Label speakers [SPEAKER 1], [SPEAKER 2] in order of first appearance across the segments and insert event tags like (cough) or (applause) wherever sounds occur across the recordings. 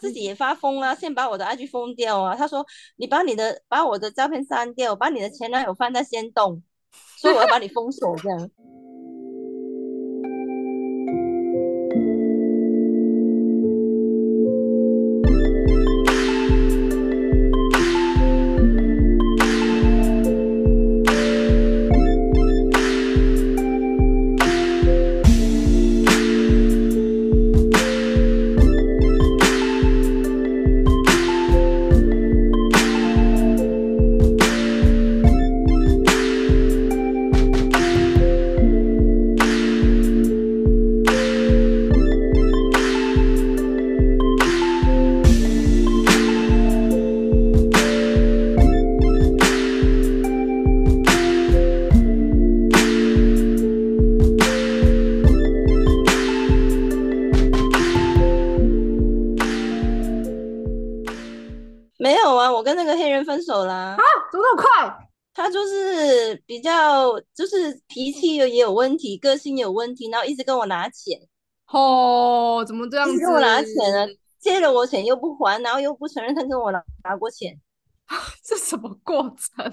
[SPEAKER 1] 自己也发疯啊，先把我的 IG 封掉啊。他说你把你的把我的照片删掉，把你的前男友放在先动，所以我要把你封锁这样。脾气也有问题，个性也有问题，然后一直跟我拿钱，
[SPEAKER 2] 哦，怎么这样子？
[SPEAKER 1] 跟我拿钱啊，借了我钱又不还，然后又不承认他跟我拿拿过钱，(laughs)
[SPEAKER 2] 这什么过程？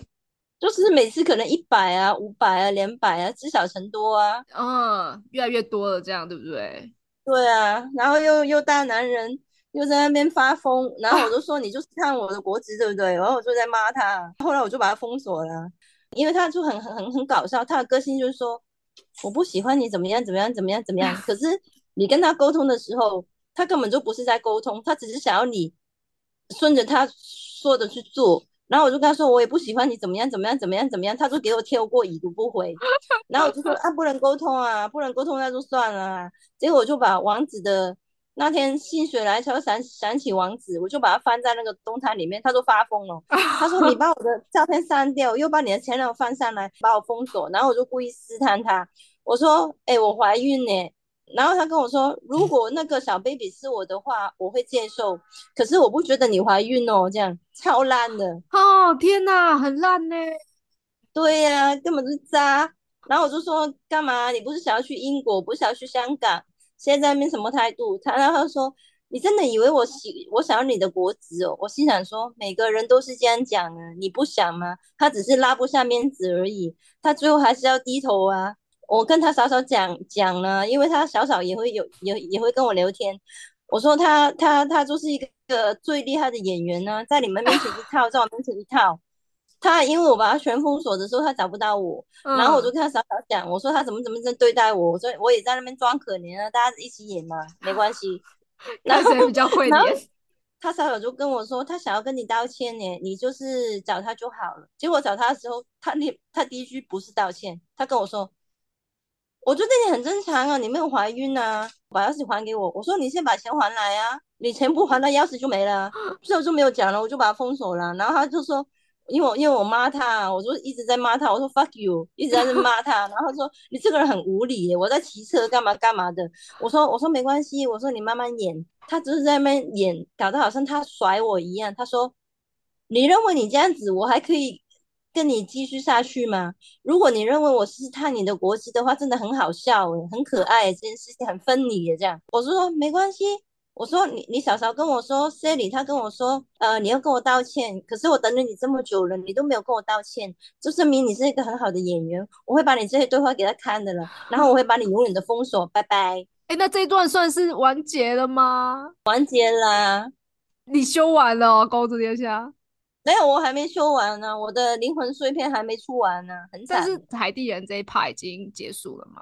[SPEAKER 1] 就是每次可能一百啊、五百啊、两百啊，积少成多啊。
[SPEAKER 2] 嗯，越来越多了，这样对不对？
[SPEAKER 1] 对啊，然后又又大男人，又在那边发疯，然后我就说你就是看我的国籍对不对？然后我就在骂他，后来我就把他封锁了，因为他就很很很很搞笑，他的个性就是说我不喜欢你怎么样怎么样怎么样怎么样，(laughs) 可是你跟他沟通的时候，他根本就不是在沟通，他只是想要你顺着他说的去做。然后我就跟他说，我也不喜欢你怎么样怎么样怎么样怎么样，他就给我跳过，已读不回。然后我就说啊，不能沟通啊，不能沟通那就算了啊。结果我就把王子的那天心血来潮想想起王子，我就把它翻在那个动态里面，他都发疯了。他说你 (laughs) 把我的照片删掉，又把你的前男友放上来，把我封锁。然后我就故意试探他，我说，哎，我怀孕呢。然后他跟我说，如果那个小 baby 是我的话，我会接受。可是我不觉得你怀孕哦，这样超烂的。
[SPEAKER 2] 哦，天哪，很烂呢。
[SPEAKER 1] 对呀、根本就是渣。然后我就说，干嘛？你不是想要去英国，不是想要去香港？现在在那边什么态度？他然后说，你真的以为我喜我想要你的国籍哦？我心想说，每个人都是这样讲啊，你不想吗？他只是拉不下面子而已，他最后还是要低头啊。我跟他嫂嫂讲讲了，因为他嫂嫂也会有也也会跟我聊天。我说他他他就是一个最厉害的演员呢，在你们面前一套，在我面前一套。他因为我把他全封锁的时候，他找不到我，
[SPEAKER 2] 嗯
[SPEAKER 1] 然后我就跟他小小讲，我说他怎么怎么在对待我，我说我也在那边装可怜啊，大家一起演嘛，没关系。(laughs) 然后
[SPEAKER 2] 看谁比较会演。
[SPEAKER 1] 他小小就跟我说，他想要跟你道歉呢，你就是找他就好了。结果找他的时候，他那他第一句不是道歉，他跟我说，我觉得你很正常啊，你没有怀孕啊，把钥匙还给我。我说你先把钱还来啊，你钱不还，那钥匙就没了啊。(laughs) 所以我就没有讲了，我就把他封锁了。然后他就说，因为我因为我骂他，我就一直在骂他，我说 fuck you，一直在那骂他。(laughs) 然后他说你这个人很无理，我在骑车干嘛干嘛的。我说我说没关系，我说你慢慢演。他只是在那边演，搞得好像他甩我一样。他说你认为你这样子，我还可以跟你继续下去吗？如果你认为我试探你的国籍的话，真的很好笑诶，很可爱，这件事情很分离的这样。我说没关系，我说你你嫂嫂跟我说，Sally 她跟我说，呃，你要跟我道歉，可是我等了你这么久了，你都没有跟我道歉，就证明你是一个很好的演员。我会把你这些对话给他看的了，然后我会把你永远的封锁，拜拜，
[SPEAKER 2] 哎，那这一段算是完结了吗？
[SPEAKER 1] 完结啦。
[SPEAKER 2] 你修完了哦，公主殿下。
[SPEAKER 1] 没有，我还没修完呢，我的灵魂碎片还没出完呢，很惨，
[SPEAKER 2] 但是海地人这一趴已经结束了嘛？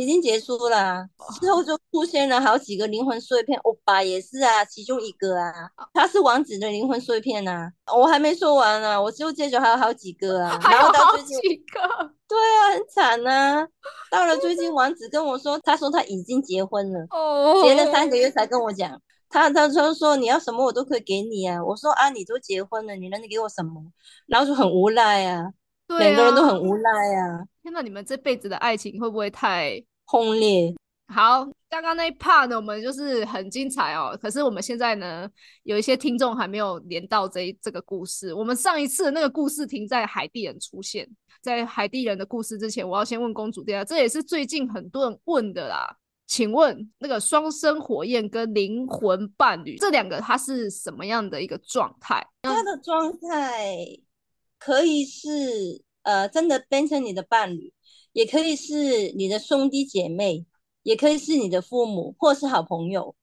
[SPEAKER 1] 已经结束了。之后就出现了好几个灵魂碎片，欧巴也是啊，其中一个啊，他是王子的灵魂碎片啊，我还没说完呢，我就接着还有好几个啊，
[SPEAKER 2] 还 (laughs) 有
[SPEAKER 1] 然后到
[SPEAKER 2] 好
[SPEAKER 1] 最近，
[SPEAKER 2] 几个。
[SPEAKER 1] 对啊，很惨呐、到了最近，王子跟我说，他说他已经结婚了，
[SPEAKER 2] 哦，
[SPEAKER 1] 结了三个月才跟我讲。他他就说你要什么我都可以给你啊，我说啊你都结婚了，你能给我什么？然后就很无奈啊，
[SPEAKER 2] 对
[SPEAKER 1] 两个人都
[SPEAKER 2] 啊
[SPEAKER 1] 很无奈啊，
[SPEAKER 2] 天哪，你们这辈子的爱情会不会太
[SPEAKER 1] 轰烈。
[SPEAKER 2] 好？刚刚那一 part 呢，我们就是很精彩哦。可是我们现在呢，有一些听众还没有连到这这个故事。我们上一次的那个故事停在海地人出现，在海地人的故事之前，我要先问公主殿下，这也是最近很多人问的啦。请问那个双生火焰跟灵魂伴侣这两个，它是什么样的一个状态？
[SPEAKER 1] 它的状态可以是呃，真的变成你的伴侣，也可以是你的兄弟姐妹，也可以是你的父母，或是好朋友，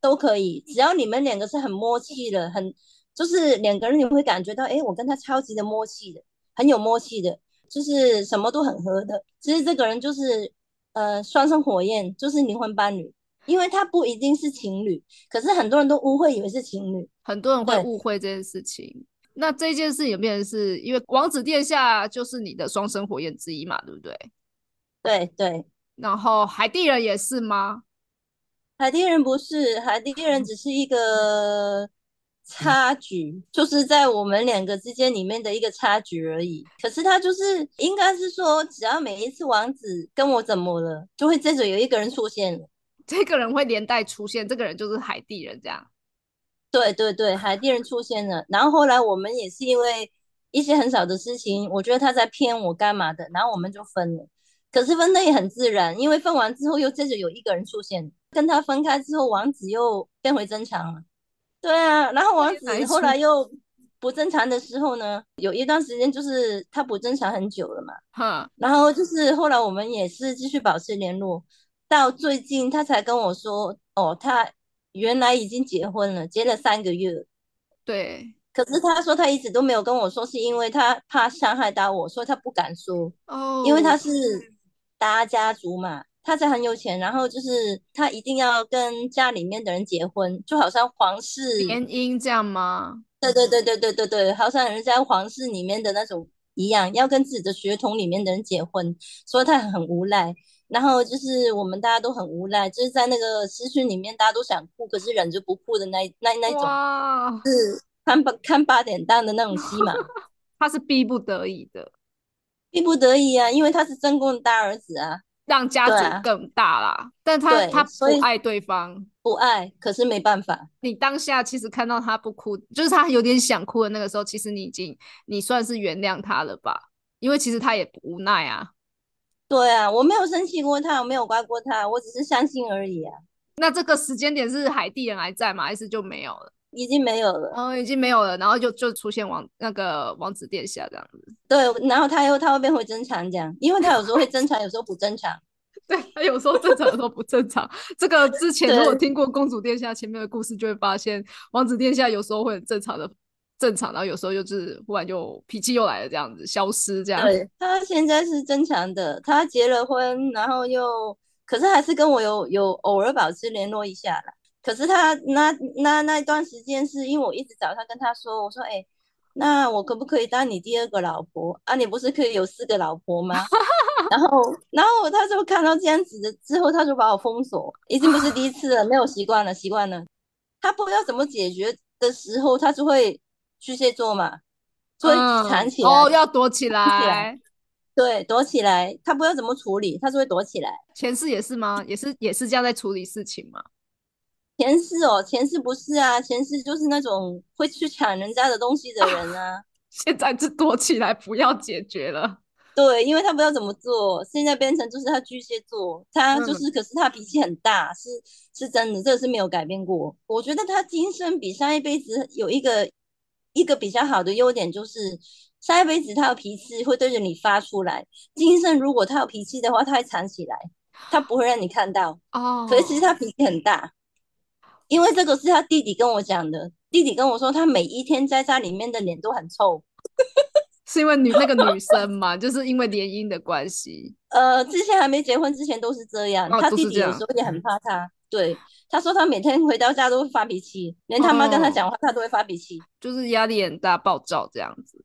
[SPEAKER 1] 都可以。只要你们两个是很默契的，很就是两个人你会感觉到，哎，我跟他超级的默契的，很有默契的，就是什么都很合的。其实这个人就是呃，双生火焰，就是灵魂伴侣，因为他不一定是情侣，可是很多人都误会以为是情侣。
[SPEAKER 2] 很多人会误会这件事情。那这件事有变成是因为王子殿下就是你的双生火焰之一嘛，对不对？
[SPEAKER 1] 对对，
[SPEAKER 2] 然后海地人也是吗？
[SPEAKER 1] 海地人不是，海地人只是一个 (laughs) 差距，就是在我们两个之间里面的一个差距而已。可是他就是应该是说，只要每一次王子跟我怎么了，就会接着有一个人出现了。
[SPEAKER 2] 这个人会连带出现，这个人就是海地人，这样。
[SPEAKER 1] 对对对，海地人出现了，然后后来我们也是因为一些很小的事情，我觉得他在骗我干嘛的，然后我们就分了。可是分的也很自然，因为分完之后又接着有一个人出现，跟他分开之后，王子又变回正常了。对啊，然后王子后来又不正常的时候呢，有一段时间就是他不正常很久了嘛，
[SPEAKER 2] 哈，
[SPEAKER 1] 然后就是后来我们也是继续保持联络，到最近他才跟我说，哦，他原来已经结婚了，结了三个月。
[SPEAKER 2] 对，
[SPEAKER 1] 可是他说他一直都没有跟我说，是因为他怕伤害到我，所以他不敢说，
[SPEAKER 2] 哦，
[SPEAKER 1] 因为他是大家族嘛，他才很有钱，然后就是他一定要跟家里面的人结婚，就好像皇室，
[SPEAKER 2] 联姻这样吗？
[SPEAKER 1] 对对对对对对对，好像人家皇室里面的那种一样，要跟自己的血统里面的人结婚，所以他很无赖。然后就是我们大家都很无赖，就是在那个私讯里面，大家都想哭，可是忍着不哭的那那那种，是看八看八点档的那种戏嘛。(laughs)
[SPEAKER 2] 他是逼不得已的，
[SPEAKER 1] 逼不得已啊，因为他是曾公的大儿子啊，
[SPEAKER 2] 让家族更大啦。但他他不爱对方。
[SPEAKER 1] 不爱，可是没办法。
[SPEAKER 2] 你当下其实看到他不哭，就是他有点想哭的那个时候，其实你已经你算是原谅他了吧？因为其实他也无奈啊。
[SPEAKER 1] 对啊，我没有生气过他，我没有怪过他，我只是相信而已啊，
[SPEAKER 2] 那这个时间点是海地人还在吗？还是就没有了？
[SPEAKER 1] 已经没有了。
[SPEAKER 2] 哦，已经没有了，然后就就出现王那个王子殿下这样子。
[SPEAKER 1] 对，然后他又他会变回正常这样，因为他有时候会正常，有时候不正常。(laughs)
[SPEAKER 2] 对他有时候正常，有时候不正常。这个之前
[SPEAKER 1] 对
[SPEAKER 2] 如果听过公主殿下前面的故事，就会发现王子殿下有时候会很正常的正常，然后有时候就是忽然就脾气又来了，这样子消失这样。
[SPEAKER 1] 对，他现在是正常的，他结了婚，然后又，可是还是跟我有有偶尔保持联络一下啦。可是他那那那一段时间是因为我一直找他跟他说，我说，哎、那我可不可以当你第二个老婆啊？你不是可以有四个老婆吗？(laughs) 然后，然后他就看到这样子的之后，他就把我封锁，已经不是第一次了，没有习惯了，习惯了。他不知道怎么解决的时候，他就会巨蟹座嘛，就会藏起来。
[SPEAKER 2] 哦，要躲起
[SPEAKER 1] 起
[SPEAKER 2] 来
[SPEAKER 1] 来。对，躲起来，他不知道怎么处理，他就会躲起来。
[SPEAKER 2] 前世也是吗？也是也是这样在处理事情吗？
[SPEAKER 1] 前世哦，前世不是啊，前世就是那种会去抢人家的东西的人啊。(laughs)
[SPEAKER 2] 现在是躲起来，不要解决了。
[SPEAKER 1] 对，因为他不知道怎么做，现在变成就是他巨蟹座，他就是，可是他脾气很大，是是真的，这个是没有改变过。我觉得他今生比上一辈子有一个一个比较好的优点，就是上一辈子他有脾气会对着你发出来，今生如果他有脾气的话，他会藏起来，他不会让你看到。
[SPEAKER 2] 哦，
[SPEAKER 1] 可是其实他脾气很大，因为这个是他弟弟跟我讲的。弟弟跟我说，他每一天在家里面的脸都很臭。(laughs)
[SPEAKER 2] 是因为女那个女生嘛，(laughs) 就是因为联姻的关系。
[SPEAKER 1] 呃，之前还没结婚之前都是这样，
[SPEAKER 2] 哦
[SPEAKER 1] 他弟弟有时候也很怕他。对，他说他每天回到家都会发脾气，连他妈跟他
[SPEAKER 2] 哦
[SPEAKER 1] 讲话他都会发脾气。
[SPEAKER 2] 就是压力很大，暴躁这样子。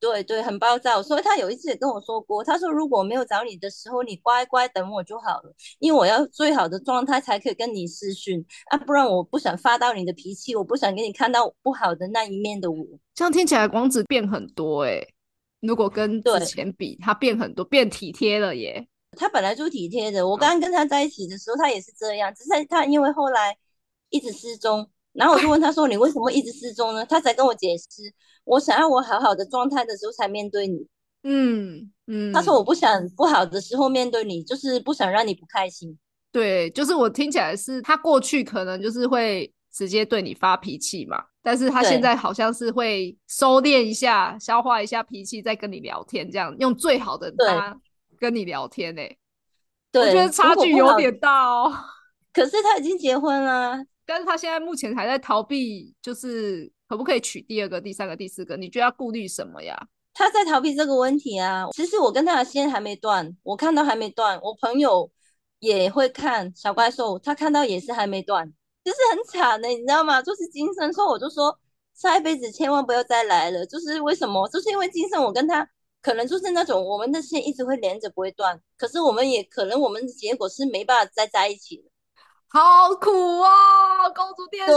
[SPEAKER 1] 对对，很暴躁。所以他有一次也跟我说过，他说如果没有找你的时候，你乖乖等我就好了，因为我要最好的状态才可以跟你私讯啊，不然我不想发到你的脾气，我不想给你看到不好的那一面的我。
[SPEAKER 2] 这样听起来，王子变很多哎、如果跟之
[SPEAKER 1] 对
[SPEAKER 2] 前比，他变很多，变体贴了耶。
[SPEAKER 1] 他本来就体贴的，我刚刚跟他在一起的时候，他也是这样，只是他因为后来一直失踪，然后我就问他说：“你为什么一直失踪呢？”他才跟我解释，我想要我好好的状态的时候才面对你。
[SPEAKER 2] 嗯嗯，
[SPEAKER 1] 他说我不想不好的时候面对你，就是不想让你不开心。
[SPEAKER 2] 对，就是我听起来是他过去可能就是会直接对你发脾气嘛，但是他现在好像是会收敛一下，消化一下脾气，再跟你聊天，这样用最好的他跟你聊天呢。
[SPEAKER 1] 对，
[SPEAKER 2] 我觉得差距有点大哦。
[SPEAKER 1] 可是他已经结婚了，
[SPEAKER 2] 但是他现在目前还在逃避，就是可不可以娶第二个、第三个、第四个？你觉得要顾虑什么呀？
[SPEAKER 1] 他在逃避这个问题啊。其实我跟他的线还没断，我看到还没断。我朋友也会看小怪兽，他看到也是还没断，就是很惨的，你知道吗？就是今生说，我就说下一辈子千万不要再来了。就是为什么？就是因为今生我跟他可能就是那种我们的线一直会连着不会断，可是我们也可能我们的结果是没办法再在一起的。
[SPEAKER 2] 好苦啊，公主殿下。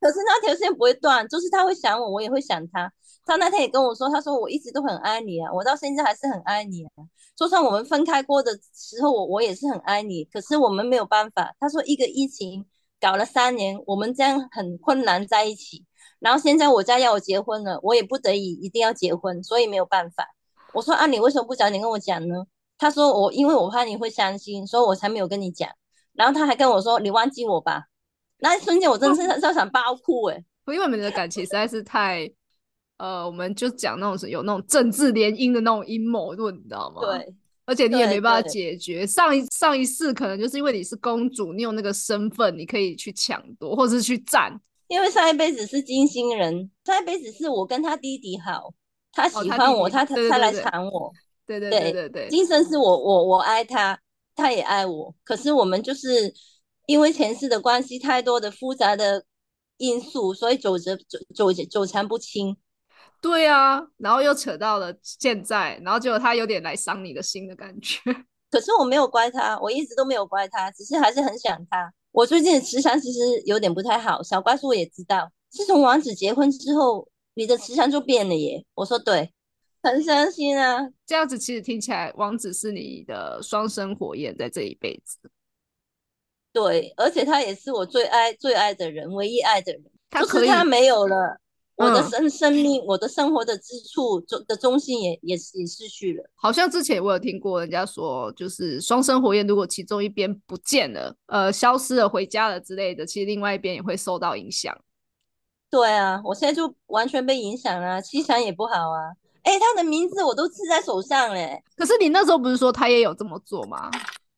[SPEAKER 1] 可是那条线不会断，就是他会想我，我也会想他。他那天也跟我说，他说我一直都很爱你啊，我到现在还是很爱你啊。就算我们分开过的时候，我我也是很爱你。可是我们没有办法。他说一个疫情搞了三年，我们这样很困难在一起。然后现在我家要我结婚了，我也不得已一定要结婚，所以没有办法。我说啊，你为什么不早点跟我讲呢？他说我因为我怕你会伤心，所以我才没有跟你讲。然后他还跟我说：“你忘记我吧。”那一瞬间，我真的是要想爆哭哎！(laughs)
[SPEAKER 2] 因为我们的感情实在是太……呃，我们就讲那种有那种政治联姻的那种阴谋论，你知道吗？
[SPEAKER 1] 对。
[SPEAKER 2] 而且你也没办法解决。上一上一世可能就是因为你是公主，你有那个身份，你可以去抢夺或者是去占。
[SPEAKER 1] 因为上一辈子是金星人，上一辈子是我跟他弟弟好，他喜欢我，他他他来缠我。
[SPEAKER 2] 对对对对对。
[SPEAKER 1] 今生是我我我爱他。他也爱我，可是我们就是因为前世的关系，太多的复杂的因素，所以走着走走纠缠不清。
[SPEAKER 2] 对啊，然后又扯到了现在，然后结果他有点来伤你的心的感觉。(laughs)
[SPEAKER 1] 可是我没有怪他，我一直都没有怪他，只是还是很想他。我最近的磁场其实有点不太好，小怪叔也知道。自从王子结婚之后，你的磁场就变了耶。我说对。很伤心啊！
[SPEAKER 2] 这样子其实听起来，王子是你的双生火焰，在这一辈子。
[SPEAKER 1] 对，而且他也是我最爱、最爱的人，唯一爱的人。
[SPEAKER 2] 就是
[SPEAKER 1] 他没有了，我的生生命，我的生活的支柱中的中心也也也失去了。
[SPEAKER 2] 好像之前我有听过人家说，就是双生火焰，如果其中一边不见了，呃，消失了、回家了之类的，其实另外一边也会受到影响。
[SPEAKER 1] 对啊，我现在就完全被影响啊，气场也不好啊。哎，他的名字我都刺在手上嘞。
[SPEAKER 2] 可是你那时候不是说他也有这么做吗？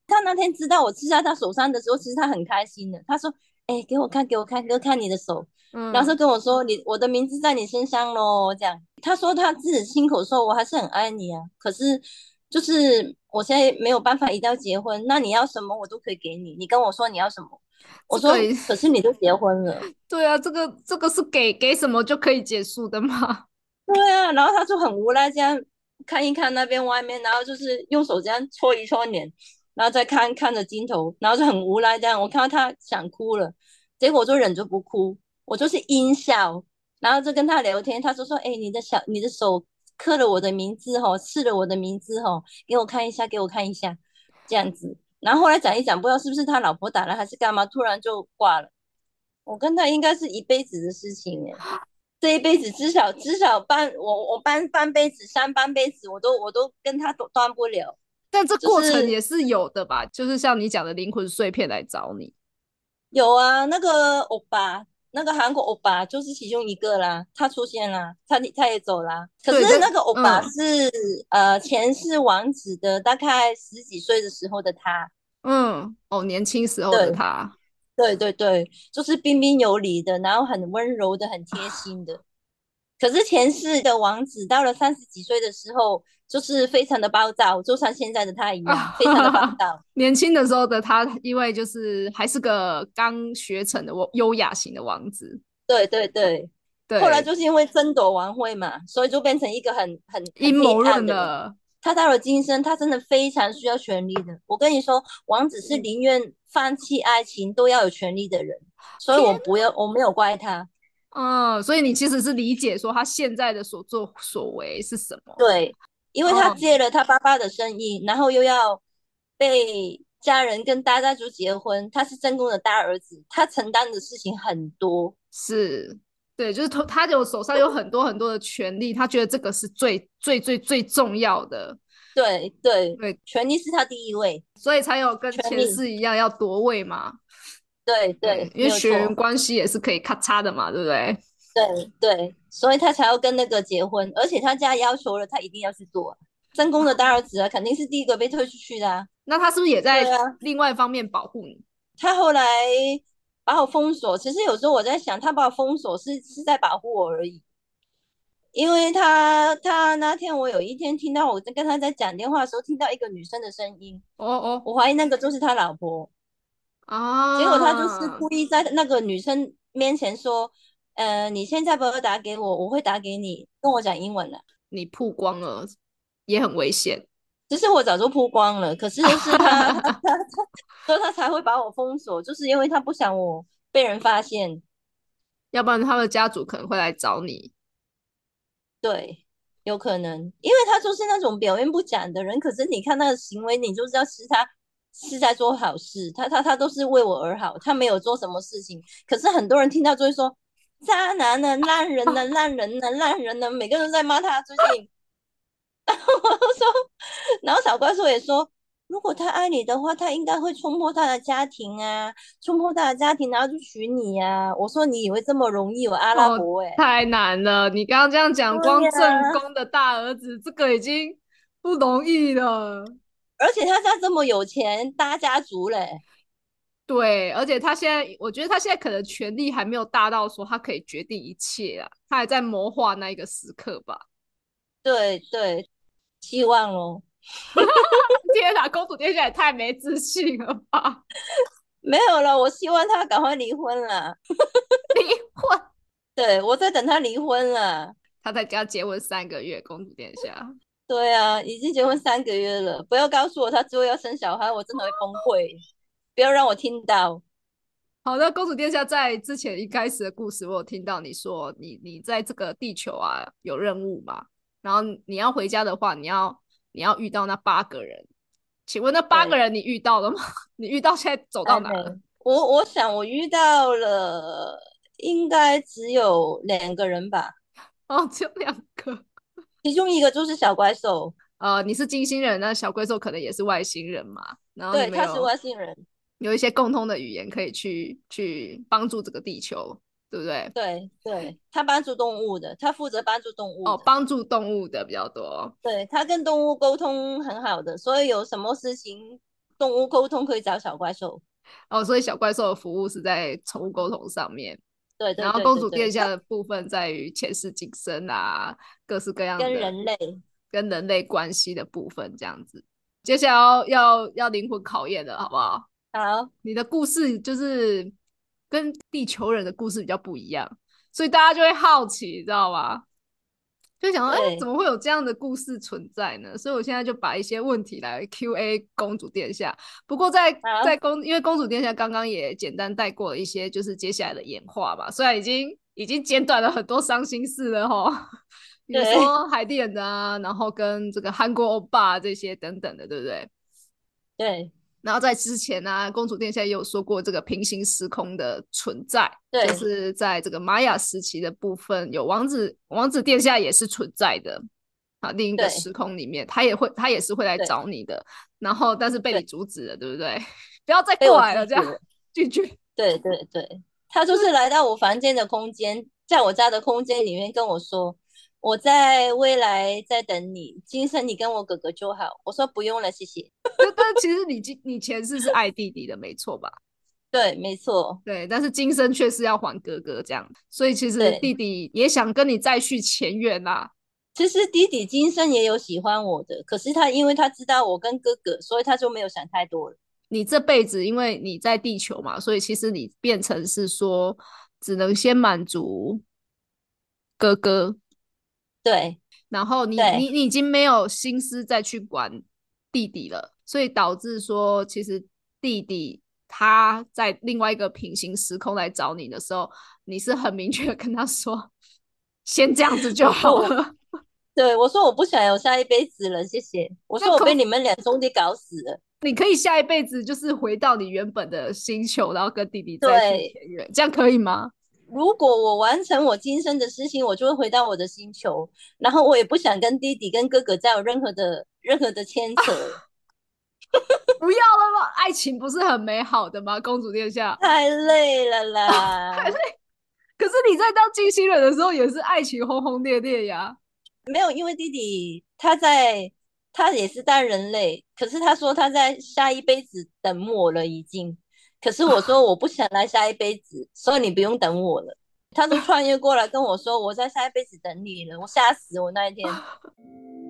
[SPEAKER 1] 他那天知道我刺在他手上的时候，其实他很开心的。他说：“哎，给我看，给我看，给我看你的手。”嗯，然后跟我说：“你我的名字在你身上喽。”这样，他说他自己亲口说：“我还是很爱你啊。”可是就是我现在没有办法一定要结婚，那你要什么我都可以给你。你跟我说你要什么，我说可是你都结婚了。(laughs)
[SPEAKER 2] 对啊，这个这个是给给什么就可以结束的吗？
[SPEAKER 1] 对啊，然后他就很无奈，这样看一看那边外面，然后就是用手这样搓一搓脸，然后再看看着镜头，然后就很无奈这样。我看到他想哭了，结果我就忍着不哭，我就是阴笑，然后就跟他聊天。他说说，哎，你的小你的手刻了我的名字吼，刺了我的名字吼，给我看一下，给我看一下，这样子。然后后来讲一讲，不知道是不是他老婆打了还是干嘛，突然就挂了。我跟他应该是一辈子的事情哎。这一辈子至少至少半我我半半辈子三半辈子我都我都跟他都断不了，
[SPEAKER 2] 但这过程也是有的吧？就是像你讲的灵魂碎片来找你，
[SPEAKER 1] 有啊，那个欧巴，那个韩国欧巴就是其中一个啦，他出现啦，他他也走啦。可是那个欧巴是呃前世王子的大概十几岁的时候的他，
[SPEAKER 2] 嗯，哦，年轻时候的他。
[SPEAKER 1] 对对对，就是彬彬有礼的，然后很温柔的，很贴心的。可是前世的王子到了三十几岁的时候，就是非常的暴躁，就像现在的他一样，非常的暴躁。(laughs)
[SPEAKER 2] 年轻的时候的他，因为就是还是个刚学成的优雅型的王子。
[SPEAKER 1] 对对对对。后来就是因为争夺王位嘛，所以就变成一个很很
[SPEAKER 2] 阴谋论的。
[SPEAKER 1] 他到了今生，他真的非常需要权力的。我跟你说，王子是宁愿放弃爱情都要有权利的人，所以我不要，我没有怪他。
[SPEAKER 2] 嗯，所以你其实是理解说他现在的所作所为是什么？
[SPEAKER 1] 对，因为他接了他爸爸的生意，然后又要被家人跟大家族结婚，他是正宫的大儿子，他承担的事情很多。
[SPEAKER 2] 是，对，就是他，他有手上有很多很多的权利，他觉得这个是最最最最重要的。
[SPEAKER 1] 对对
[SPEAKER 2] 对，
[SPEAKER 1] 权力是他第一位，
[SPEAKER 2] 所以才有跟前世一样要夺位嘛。
[SPEAKER 1] 对对，
[SPEAKER 2] 因为血缘关系也是可以咔嚓的嘛，对不对？
[SPEAKER 1] 对对，所以他才要跟那个结婚，而且他家要求了，他一定要去做。真宫的大儿子啊，肯定是第一个被推出去的啊。
[SPEAKER 2] 那他是不是也在另外一方面保护你？
[SPEAKER 1] 他后来把我封锁，其实有时候我在想，他把我封锁是是在保护我而已。因为他他那天我有一天听到我在跟他在讲电话的时候，听到一个女生的声音。
[SPEAKER 2] 哦哦，
[SPEAKER 1] 我怀疑那个就是他老婆
[SPEAKER 2] 啊。
[SPEAKER 1] 结果他就是故意在那个女生面前说：“呃，你现在不要打给我，我会打给你，跟我讲英文的。”
[SPEAKER 2] 你曝光了，也很危险。
[SPEAKER 1] 其实我早就曝光了，可是就是他 (laughs) 他他，所以他才会把我封锁，就是因为他不想我被人发现，
[SPEAKER 2] 要不然他的家族可能会来找你。
[SPEAKER 1] 对，有可能，因为他就是那种表面不讲的人，可是你看他的行为，你就知道是他是在做好事，他他他都是为我而好，他没有做什么事情。可是很多人听到就会说渣男呢、烂人呢、烂人呢、烂人呢，每个人都在骂他。最近，(laughs) 然后我说，然后小怪兽也说。如果他爱你的话，他应该会冲破他的家庭啊，冲破他的家庭，然后就娶你呀。我说你以为这么容易？有阿拉伯哎，
[SPEAKER 2] 太难了。你刚刚这样讲，光正宫的大儿子，这个已经不容易了。
[SPEAKER 1] 而且他家这么有钱，大家族嘞。
[SPEAKER 2] 对，而且他现在，我觉得他现在可能权力还没有大到说他可以决定一切啊，他还在谋划那一个时刻吧。
[SPEAKER 1] 对对，希望哦。(laughs)
[SPEAKER 2] 天哪，公主殿下也太没自信了吧！(laughs)
[SPEAKER 1] 没有了，我希望他赶快离婚了。(laughs)
[SPEAKER 2] 离婚？
[SPEAKER 1] 对，我在等他离婚了。
[SPEAKER 2] 他在家结婚三个月，公主殿下。
[SPEAKER 1] 对啊，已经结婚三个月了。不要告诉我他之后要生小孩，我真的会崩溃。不要让我听到。
[SPEAKER 2] 好的，公主殿下，在之前一开始的故事，我有听到你说，你你在这个地球啊有任务嘛？然后你要回家的话，你要。你要遇到那八个人，请问那八个人你遇到了吗？(laughs) 你遇到现在走到哪了？
[SPEAKER 1] 我我想我遇到了，应该只有两个人吧。
[SPEAKER 2] 哦，只有两个，
[SPEAKER 1] 其中一个就是小怪兽。
[SPEAKER 2] 呃，你是金星人，那小怪兽可能也是外星人嘛？然后
[SPEAKER 1] 对，他是外星人，
[SPEAKER 2] 有一些共通的语言可以去去帮助这个地球。对不对？
[SPEAKER 1] 对对，他帮助动物的，他负责帮助动物
[SPEAKER 2] 哦，帮助动物的比较多。
[SPEAKER 1] 对他跟动物沟通很好的，所以有什么事情动物沟通可以找小怪兽。
[SPEAKER 2] 哦，所以小怪兽的服务是在宠物沟通上面。
[SPEAKER 1] 对，
[SPEAKER 2] 然后公主殿下的部分在于前世今生啊，各式各样的
[SPEAKER 1] 跟人类
[SPEAKER 2] 跟人类关系的部分这样子。接下来要要要灵魂考验了，好不好？
[SPEAKER 1] 好，
[SPEAKER 2] 你的故事就是。跟地球人的故事比较不一样，所以大家就会好奇，你知道吗？就想说，哎，怎么会有这样的故事存在呢？所以我现在就把一些问题来 Q A 公主殿下。不过在在公，因为公主殿下刚刚也简单带过了一些，就是接下来的演化吧。虽然已经已经简短了很多伤心事了哈，(laughs) 比如说海地人啊，然后跟这个韩国欧巴这些等等的，对不对？
[SPEAKER 1] 对。
[SPEAKER 2] 然后在之前呢，公主殿下也有说过这个平行时空的存在，就是在这个玛雅时期的部分，有王子王子殿下也是存在的啊，另一个时空里面，他也会他也是会来找你的，然后但是被你阻止了，对不对？(laughs) 不要再过来了，这样拒绝。
[SPEAKER 1] 对对对，他就是来到我房间的空间，在我家的空间里面跟我说。我在未来在等你，今生你跟我哥哥就好。我说不用了，谢谢。(laughs)
[SPEAKER 2] 但其实你今你前世是爱弟弟的，没错吧？
[SPEAKER 1] 对，没错。
[SPEAKER 2] 对，但是今生却是要还哥哥这样，所以其实弟弟也想跟你再续前缘啦。
[SPEAKER 1] 其实弟弟今生也有喜欢我的，可是他因为他知道我跟哥哥，所以他就没有想太多了。
[SPEAKER 2] 你这辈子因为你在地球嘛，所以其实你变成是说只能先满足哥哥。
[SPEAKER 1] 对，
[SPEAKER 2] 然后你你你已经没有心思再去管弟弟了，所以导致说，其实弟弟他在另外一个平行时空来找你的时候，你是很明确的跟他说，先这样子就好了。(laughs)
[SPEAKER 1] 对，我说我不想有下一辈子了，谢谢。我说我被你们两兄弟搞死了。
[SPEAKER 2] 你可以下一辈子就是回到你原本的星球，然后跟弟弟再续前缘，这样可以吗？
[SPEAKER 1] 如果我完成我今生的事情，我就会回到我的星球，然后我也不想跟弟弟跟哥哥再有任何的任何的牵扯。
[SPEAKER 2] 不要了吗？爱情不是很美好的吗？公主殿下，
[SPEAKER 1] 太累了啦，(laughs)
[SPEAKER 2] 太累。可是你在当金星人的时候，也是爱情轰轰烈烈呀。
[SPEAKER 1] 没有，因为弟弟他在，他也是当人类，可是他说他在下一辈子等我了，已经。可是我说我不想来下一辈子，所以你不用等我了。他就穿越过来跟我说，我在下一辈子等你了。我吓死我那一天。(laughs)